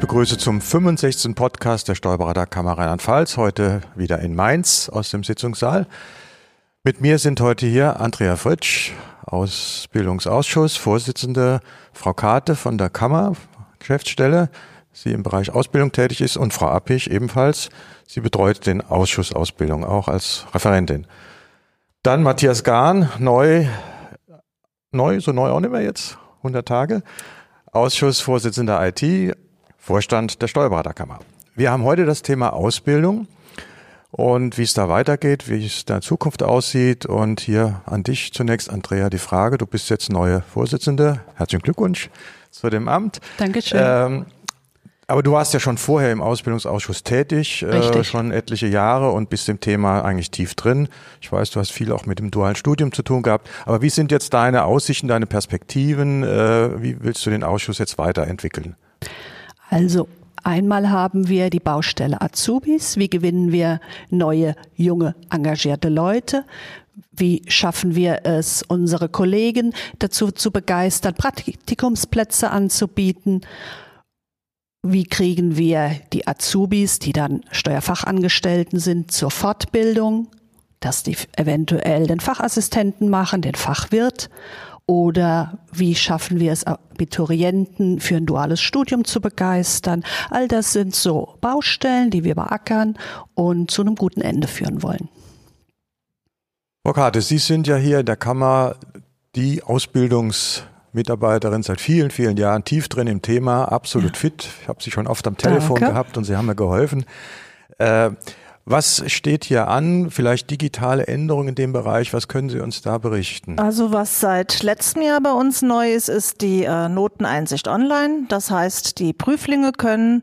begrüße zum 65. Podcast der Steuerberaterkammer Rheinland-Pfalz, heute wieder in Mainz aus dem Sitzungssaal. Mit mir sind heute hier Andrea Fritsch, Ausbildungsausschuss, Vorsitzende, Frau Karte von der Kammer, Geschäftsstelle, sie im Bereich Ausbildung tätig ist, und Frau Appich ebenfalls. Sie betreut den Ausschuss Ausbildung auch als Referentin. Dann Matthias Gahn, neu, neu, so neu auch nicht mehr jetzt, 100 Tage, Ausschussvorsitzender IT, Vorstand der Steuerberaterkammer. Wir haben heute das Thema Ausbildung und wie es da weitergeht, wie es da in Zukunft aussieht. Und hier an dich zunächst, Andrea, die Frage. Du bist jetzt neue Vorsitzende. Herzlichen Glückwunsch zu dem Amt. Dankeschön. Ähm, aber du warst ja schon vorher im Ausbildungsausschuss tätig, äh, schon etliche Jahre und bist im Thema eigentlich tief drin. Ich weiß, du hast viel auch mit dem dualen Studium zu tun gehabt. Aber wie sind jetzt deine Aussichten, deine Perspektiven? Äh, wie willst du den Ausschuss jetzt weiterentwickeln? Also Einmal haben wir die Baustelle Azubis. Wie gewinnen wir neue, junge, engagierte Leute? Wie schaffen wir es, unsere Kollegen dazu zu begeistern, Praktikumsplätze anzubieten? Wie kriegen wir die Azubis, die dann Steuerfachangestellten sind, zur Fortbildung, dass die eventuell den Fachassistenten machen, den Fachwirt? Oder wie schaffen wir es, Abiturienten für ein duales Studium zu begeistern? All das sind so Baustellen, die wir beackern und zu einem guten Ende führen wollen. Frau Karte, Sie sind ja hier in der Kammer die Ausbildungsmitarbeiterin seit vielen, vielen Jahren, tief drin im Thema, absolut ja. fit. Ich habe Sie schon oft am Telefon Danke. gehabt und Sie haben mir geholfen. Äh, was steht hier an? Vielleicht digitale Änderungen in dem Bereich. Was können Sie uns da berichten? Also was seit letztem Jahr bei uns neu ist, ist die äh, Noteneinsicht online. Das heißt, die Prüflinge können,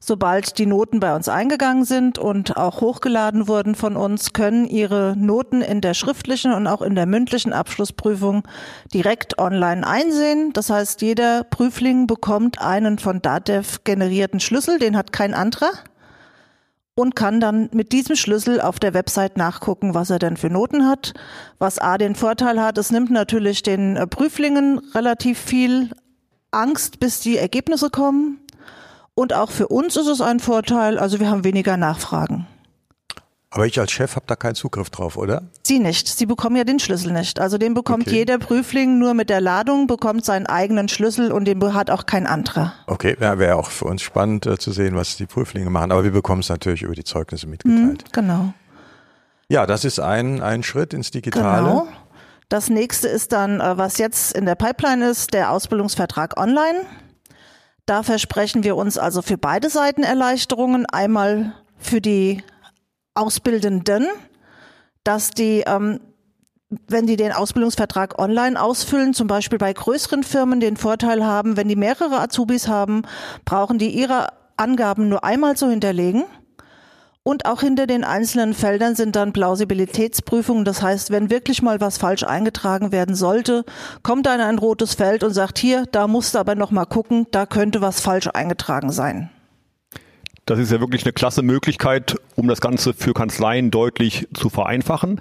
sobald die Noten bei uns eingegangen sind und auch hochgeladen wurden von uns, können ihre Noten in der schriftlichen und auch in der mündlichen Abschlussprüfung direkt online einsehen. Das heißt, jeder Prüfling bekommt einen von DATEV generierten Schlüssel, den hat kein anderer und kann dann mit diesem Schlüssel auf der Website nachgucken, was er denn für Noten hat. Was A den Vorteil hat, es nimmt natürlich den äh, Prüflingen relativ viel Angst, bis die Ergebnisse kommen. Und auch für uns ist es ein Vorteil, also wir haben weniger Nachfragen. Aber ich als Chef habe da keinen Zugriff drauf, oder? Sie nicht. Sie bekommen ja den Schlüssel nicht. Also den bekommt okay. jeder Prüfling nur mit der Ladung, bekommt seinen eigenen Schlüssel und den hat auch kein anderer. Okay, ja, wäre auch für uns spannend äh, zu sehen, was die Prüflinge machen. Aber wir bekommen es natürlich über die Zeugnisse mitgeteilt. Mhm, genau. Ja, das ist ein, ein Schritt ins Digitale. Genau. Das nächste ist dann, äh, was jetzt in der Pipeline ist, der Ausbildungsvertrag online. Da versprechen wir uns also für beide Seiten Erleichterungen. Einmal für die Ausbildenden, dass die, ähm, wenn die den Ausbildungsvertrag online ausfüllen, zum Beispiel bei größeren Firmen den Vorteil haben, wenn die mehrere Azubis haben, brauchen die ihre Angaben nur einmal zu hinterlegen. Und auch hinter den einzelnen Feldern sind dann Plausibilitätsprüfungen. Das heißt, wenn wirklich mal was falsch eingetragen werden sollte, kommt dann ein rotes Feld und sagt, hier, da musst du aber noch mal gucken, da könnte was falsch eingetragen sein. Das ist ja wirklich eine klasse Möglichkeit, um das Ganze für Kanzleien deutlich zu vereinfachen.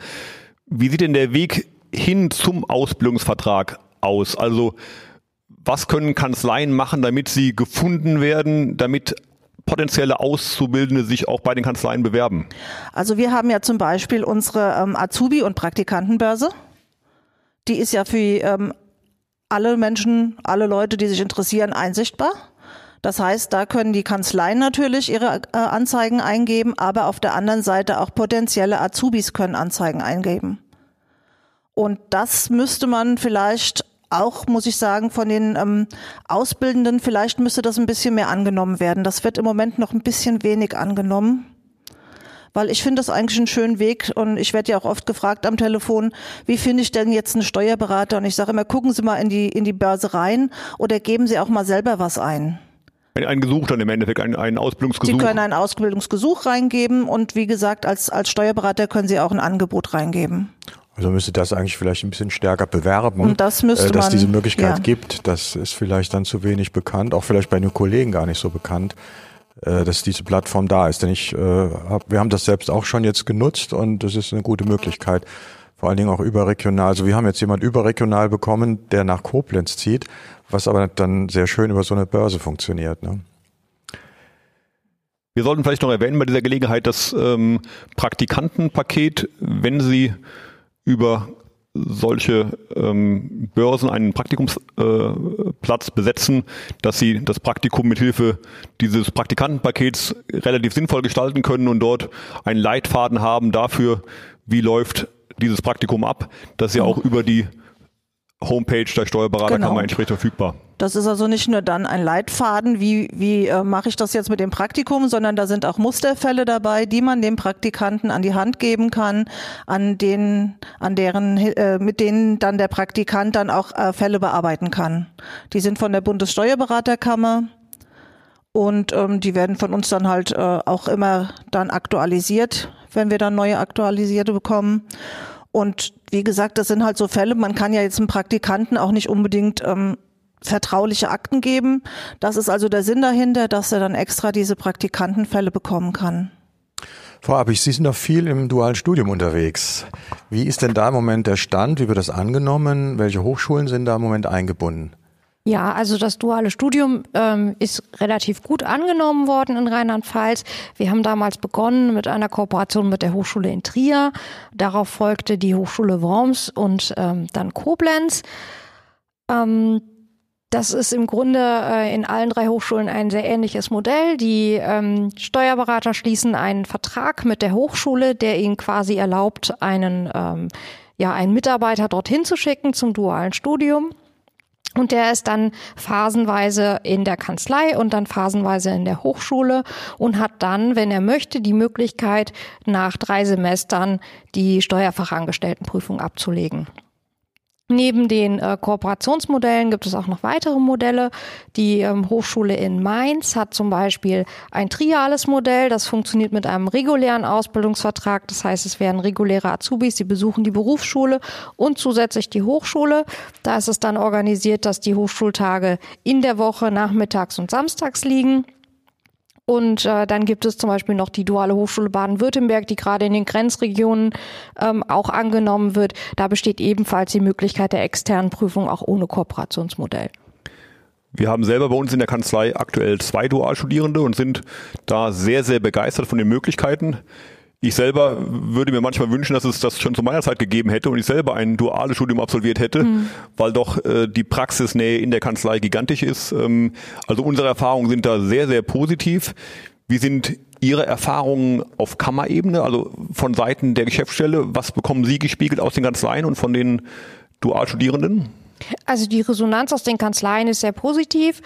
Wie sieht denn der Weg hin zum Ausbildungsvertrag aus? Also was können Kanzleien machen, damit sie gefunden werden, damit potenzielle Auszubildende sich auch bei den Kanzleien bewerben? Also wir haben ja zum Beispiel unsere ähm, Azubi- und Praktikantenbörse. Die ist ja für ähm, alle Menschen, alle Leute, die sich interessieren, einsichtbar. Das heißt, da können die Kanzleien natürlich ihre äh, Anzeigen eingeben, aber auf der anderen Seite auch potenzielle Azubis können Anzeigen eingeben. Und das müsste man vielleicht auch, muss ich sagen, von den ähm, Ausbildenden, vielleicht müsste das ein bisschen mehr angenommen werden. Das wird im Moment noch ein bisschen wenig angenommen. Weil ich finde das eigentlich einen schönen Weg und ich werde ja auch oft gefragt am Telefon, wie finde ich denn jetzt einen Steuerberater? Und ich sage immer, gucken Sie mal in die, in die Börse rein oder geben Sie auch mal selber was ein. Ein, ein Gesuch dann im Endeffekt, ein, ein Ausbildungsgesuch. Sie können ein Ausbildungsgesuch reingeben und wie gesagt, als, als Steuerberater können Sie auch ein Angebot reingeben. Also müsste das eigentlich vielleicht ein bisschen stärker bewerben, und das müsste äh, dass man, diese Möglichkeit ja. gibt. Das ist vielleicht dann zu wenig bekannt, auch vielleicht bei den Kollegen gar nicht so bekannt, äh, dass diese Plattform da ist. Denn ich, äh, hab, wir haben das selbst auch schon jetzt genutzt und das ist eine gute Möglichkeit, vor allen Dingen auch überregional. Also wir haben jetzt jemand überregional bekommen, der nach Koblenz zieht was aber dann sehr schön über so eine Börse funktioniert. Ne? Wir sollten vielleicht noch erwähnen bei dieser Gelegenheit das ähm, Praktikantenpaket, wenn Sie über solche ähm, Börsen einen Praktikumsplatz äh, besetzen, dass sie das Praktikum mithilfe dieses Praktikantenpakets relativ sinnvoll gestalten können und dort einen Leitfaden haben dafür, wie läuft dieses Praktikum ab, dass sie auch über die Homepage der Steuerberaterkammer genau. entsprechend verfügbar. Das ist also nicht nur dann ein Leitfaden, wie, wie äh, mache ich das jetzt mit dem Praktikum, sondern da sind auch Musterfälle dabei, die man dem Praktikanten an die Hand geben kann, an denen, an deren, äh, mit denen dann der Praktikant dann auch äh, Fälle bearbeiten kann. Die sind von der Bundessteuerberaterkammer und ähm, die werden von uns dann halt äh, auch immer dann aktualisiert, wenn wir dann neue aktualisierte bekommen. Und wie gesagt, das sind halt so Fälle, man kann ja jetzt einem Praktikanten auch nicht unbedingt ähm, vertrauliche Akten geben. Das ist also der Sinn dahinter, dass er dann extra diese Praktikantenfälle bekommen kann. Frau Abich, Sie sind noch viel im dualen Studium unterwegs. Wie ist denn da im Moment der Stand? Wie wird das angenommen? Welche Hochschulen sind da im Moment eingebunden? Ja, also das duale Studium ähm, ist relativ gut angenommen worden in Rheinland-Pfalz. Wir haben damals begonnen mit einer Kooperation mit der Hochschule in Trier. Darauf folgte die Hochschule Worms und ähm, dann Koblenz. Ähm, das ist im Grunde äh, in allen drei Hochschulen ein sehr ähnliches Modell. Die ähm, Steuerberater schließen einen Vertrag mit der Hochschule, der ihnen quasi erlaubt, einen, ähm, ja, einen Mitarbeiter dorthin zu schicken zum dualen Studium. Und der ist dann phasenweise in der Kanzlei und dann phasenweise in der Hochschule und hat dann, wenn er möchte, die Möglichkeit, nach drei Semestern die Steuerfachangestelltenprüfung abzulegen. Neben den äh, Kooperationsmodellen gibt es auch noch weitere Modelle. Die ähm, Hochschule in Mainz hat zum Beispiel ein triales Modell. Das funktioniert mit einem regulären Ausbildungsvertrag. Das heißt, es werden reguläre Azubis, die besuchen die Berufsschule und zusätzlich die Hochschule. Da ist es dann organisiert, dass die Hochschultage in der Woche nachmittags und samstags liegen. Und äh, dann gibt es zum Beispiel noch die Duale Hochschule Baden-Württemberg, die gerade in den Grenzregionen ähm, auch angenommen wird. Da besteht ebenfalls die Möglichkeit der externen Prüfung auch ohne Kooperationsmodell. Wir haben selber bei uns in der Kanzlei aktuell zwei Dualstudierende und sind da sehr, sehr begeistert von den Möglichkeiten. Ich selber würde mir manchmal wünschen, dass es das schon zu meiner Zeit gegeben hätte und ich selber ein duales Studium absolviert hätte, mhm. weil doch äh, die Praxisnähe in der Kanzlei gigantisch ist. Ähm, also unsere Erfahrungen sind da sehr, sehr positiv. Wie sind Ihre Erfahrungen auf Kammerebene, also von Seiten der Geschäftsstelle? Was bekommen Sie gespiegelt aus den Kanzleien und von den Dualstudierenden? Also die Resonanz aus den Kanzleien ist sehr positiv.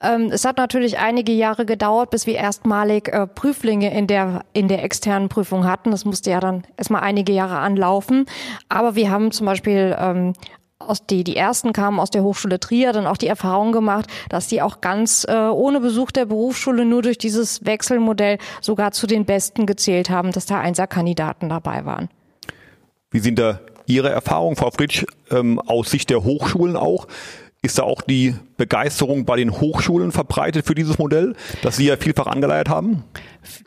Ähm, es hat natürlich einige Jahre gedauert, bis wir erstmalig äh, Prüflinge in der, in der externen Prüfung hatten. Das musste ja dann erstmal einige Jahre anlaufen. Aber wir haben zum Beispiel ähm, aus die, die ersten kamen aus der Hochschule Trier, dann auch die Erfahrung gemacht, dass die auch ganz äh, ohne Besuch der Berufsschule nur durch dieses Wechselmodell sogar zu den Besten gezählt haben, dass da Einserkandidaten dabei waren. Wie sind da Ihre Erfahrungen, Frau Fritsch, ähm, aus Sicht der Hochschulen auch? Ist da auch die Begeisterung bei den Hochschulen verbreitet für dieses Modell, das Sie ja vielfach angeleiert haben?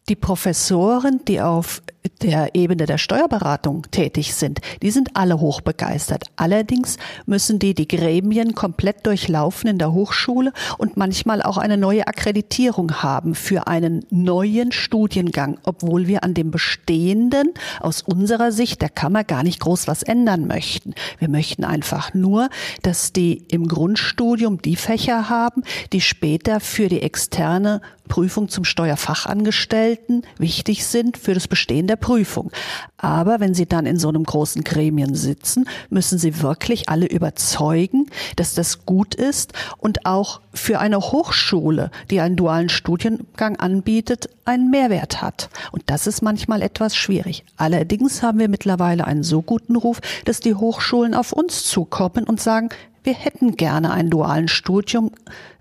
Die Professoren, die auf der Ebene der Steuerberatung tätig sind, die sind alle hochbegeistert. Allerdings müssen die die Gremien komplett durchlaufen in der Hochschule und manchmal auch eine neue Akkreditierung haben für einen neuen Studiengang, obwohl wir an dem bestehenden aus unserer Sicht der Kammer gar nicht groß was ändern möchten. Wir möchten einfach nur, dass die im Grundstudium die Fächer haben, die später für die externe Prüfung zum Steuerfachangestellten wichtig sind für das Bestehen der Prüfung. Aber wenn Sie dann in so einem großen Gremien sitzen, müssen Sie wirklich alle überzeugen, dass das gut ist und auch für eine Hochschule, die einen dualen Studiengang anbietet, einen Mehrwert hat. Und das ist manchmal etwas schwierig. Allerdings haben wir mittlerweile einen so guten Ruf, dass die Hochschulen auf uns zukommen und sagen, wir hätten gerne einen dualen Studium,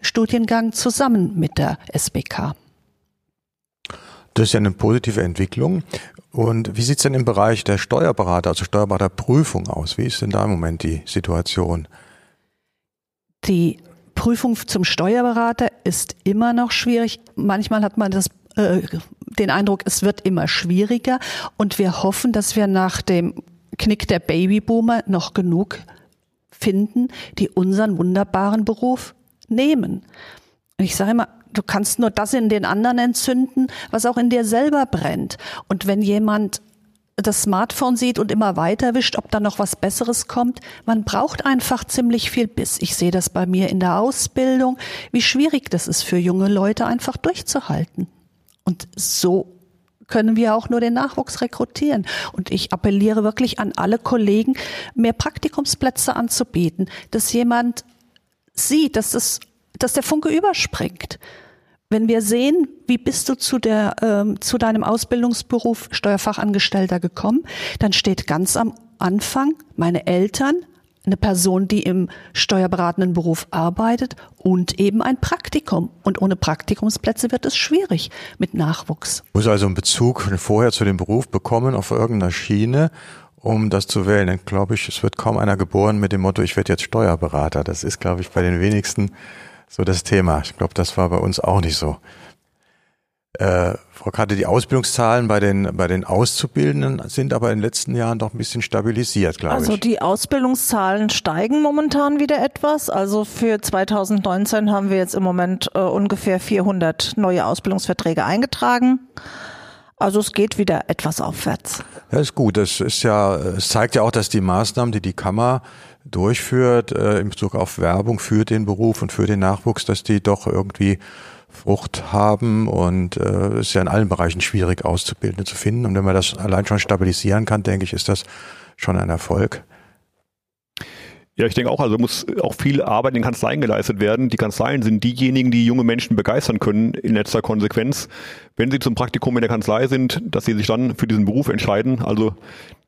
Studiengang zusammen mit der SBK. Das ist ja eine positive Entwicklung. Und wie sieht es denn im Bereich der Steuerberater, also Steuerberaterprüfung aus? Wie ist denn da im Moment die Situation? Die Prüfung zum Steuerberater ist immer noch schwierig. Manchmal hat man das, äh, den Eindruck, es wird immer schwieriger. Und wir hoffen, dass wir nach dem Knick der Babyboomer noch genug finden, die unseren wunderbaren Beruf nehmen. Und ich sage immer, du kannst nur das in den anderen entzünden, was auch in dir selber brennt. Und wenn jemand das Smartphone sieht und immer weiter wischt, ob da noch was Besseres kommt. Man braucht einfach ziemlich viel Biss. Ich sehe das bei mir in der Ausbildung, wie schwierig das ist für junge Leute einfach durchzuhalten. Und so können wir auch nur den Nachwuchs rekrutieren. Und ich appelliere wirklich an alle Kollegen, mehr Praktikumsplätze anzubieten, dass jemand sieht, dass, das, dass der Funke überspringt. Wenn wir sehen, wie bist du zu, der, ähm, zu deinem Ausbildungsberuf Steuerfachangestellter gekommen, dann steht ganz am Anfang meine Eltern, eine Person, die im steuerberatenden Beruf arbeitet und eben ein Praktikum. Und ohne Praktikumsplätze wird es schwierig mit Nachwuchs. Muss also einen Bezug vorher zu dem Beruf bekommen auf irgendeiner Schiene, um das zu wählen. Dann glaube ich, es wird kaum einer geboren mit dem Motto, ich werde jetzt Steuerberater. Das ist, glaube ich, bei den wenigsten so das Thema. Ich glaube, das war bei uns auch nicht so. Äh, Frau Karte, die Ausbildungszahlen bei den, bei den Auszubildenden sind aber in den letzten Jahren doch ein bisschen stabilisiert, glaube also ich. Also die Ausbildungszahlen steigen momentan wieder etwas. Also für 2019 haben wir jetzt im Moment äh, ungefähr 400 neue Ausbildungsverträge eingetragen. Also es geht wieder etwas aufwärts. Ja, ist gut. Das ist ja, es zeigt ja auch, dass die Maßnahmen, die die Kammer durchführt äh, in Bezug auf Werbung für den Beruf und für den Nachwuchs, dass die doch irgendwie Frucht haben und äh, ist ja in allen Bereichen schwierig Auszubildende zu finden. Und wenn man das allein schon stabilisieren kann, denke ich, ist das schon ein Erfolg. Ja, ich denke auch, also muss auch viel Arbeit in den Kanzleien geleistet werden. Die Kanzleien sind diejenigen, die junge Menschen begeistern können in letzter Konsequenz, wenn sie zum Praktikum in der Kanzlei sind, dass sie sich dann für diesen Beruf entscheiden. Also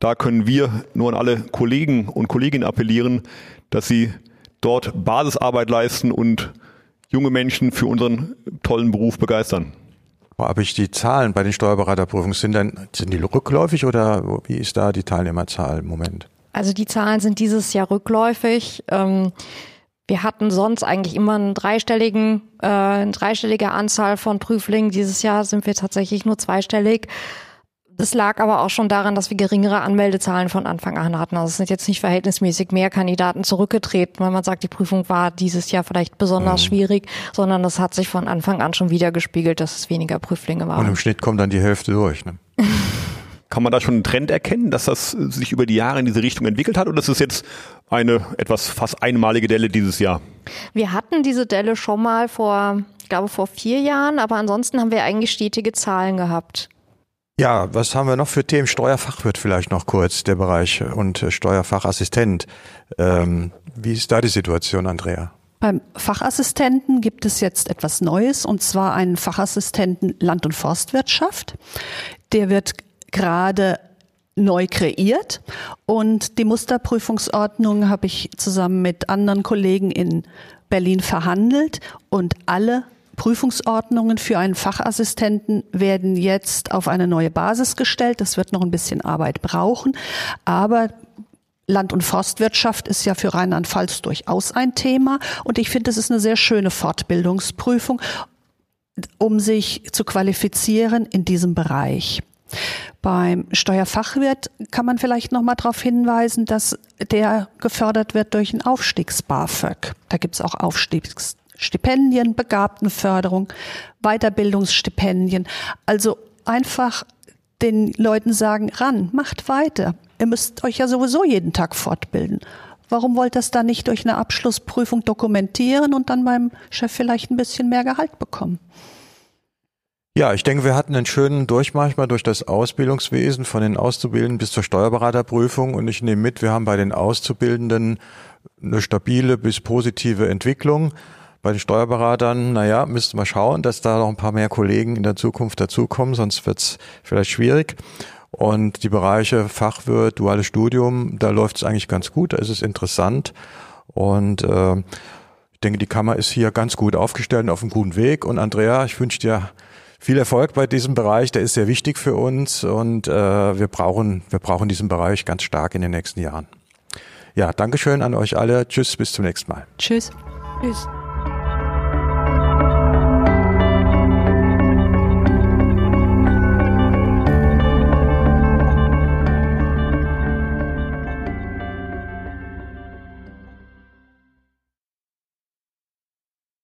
da können wir nur an alle Kollegen und Kolleginnen appellieren, dass sie dort Basisarbeit leisten und junge Menschen für unseren tollen Beruf begeistern. Habe ich die Zahlen bei den Steuerberaterprüfungen, sind, dann, sind die rückläufig oder wie ist da die Teilnehmerzahl im Moment? Also die Zahlen sind dieses Jahr rückläufig. Ähm, wir hatten sonst eigentlich immer einen dreistelligen, äh, eine dreistellige Anzahl von Prüflingen. Dieses Jahr sind wir tatsächlich nur zweistellig. Das lag aber auch schon daran, dass wir geringere Anmeldezahlen von Anfang an hatten. Also es sind jetzt nicht verhältnismäßig mehr Kandidaten zurückgetreten, weil man sagt, die Prüfung war dieses Jahr vielleicht besonders mhm. schwierig, sondern das hat sich von Anfang an schon wieder gespiegelt, dass es weniger Prüflinge waren. Und im Schnitt kommt dann die Hälfte durch. Ne? Kann man da schon einen Trend erkennen, dass das sich über die Jahre in diese Richtung entwickelt hat oder ist es jetzt eine etwas fast einmalige Delle dieses Jahr? Wir hatten diese Delle schon mal vor, ich glaube vor vier Jahren, aber ansonsten haben wir eigentlich stetige Zahlen gehabt. Ja, was haben wir noch für Themen? Steuerfachwirt vielleicht noch kurz, der Bereich und Steuerfachassistent. Ähm, wie ist da die Situation, Andrea? Beim Fachassistenten gibt es jetzt etwas Neues und zwar einen Fachassistenten Land- und Forstwirtschaft. Der wird gerade neu kreiert und die Musterprüfungsordnung habe ich zusammen mit anderen Kollegen in Berlin verhandelt und alle Prüfungsordnungen für einen Fachassistenten werden jetzt auf eine neue Basis gestellt. Das wird noch ein bisschen Arbeit brauchen, aber Land- und Forstwirtschaft ist ja für Rheinland-Pfalz durchaus ein Thema und ich finde, es ist eine sehr schöne Fortbildungsprüfung, um sich zu qualifizieren in diesem Bereich. Beim Steuerfachwirt kann man vielleicht noch mal darauf hinweisen, dass der gefördert wird durch ein Aufstiegs-BAföG. Da gibt es auch Aufstiegsstipendien, Begabtenförderung, Weiterbildungsstipendien. Also einfach den Leuten sagen, ran, macht weiter. Ihr müsst euch ja sowieso jeden Tag fortbilden. Warum wollt ihr das dann nicht durch eine Abschlussprüfung dokumentieren und dann beim Chef vielleicht ein bisschen mehr Gehalt bekommen? Ja, ich denke, wir hatten einen schönen Durchmarsch mal durch das Ausbildungswesen von den Auszubildenden bis zur Steuerberaterprüfung und ich nehme mit, wir haben bei den Auszubildenden eine stabile bis positive Entwicklung. Bei den Steuerberatern, naja, müssten wir schauen, dass da noch ein paar mehr Kollegen in der Zukunft dazukommen, sonst wird's vielleicht schwierig. Und die Bereiche Fachwirt, duales Studium, da läuft es eigentlich ganz gut, da ist es interessant. Und äh, ich denke, die Kammer ist hier ganz gut aufgestellt und auf einem guten Weg. Und Andrea, ich wünsche dir viel Erfolg bei diesem Bereich. Der ist sehr wichtig für uns und äh, wir brauchen wir brauchen diesen Bereich ganz stark in den nächsten Jahren. Ja, Dankeschön an euch alle. Tschüss, bis zum nächsten Mal. Tschüss. Tschüss.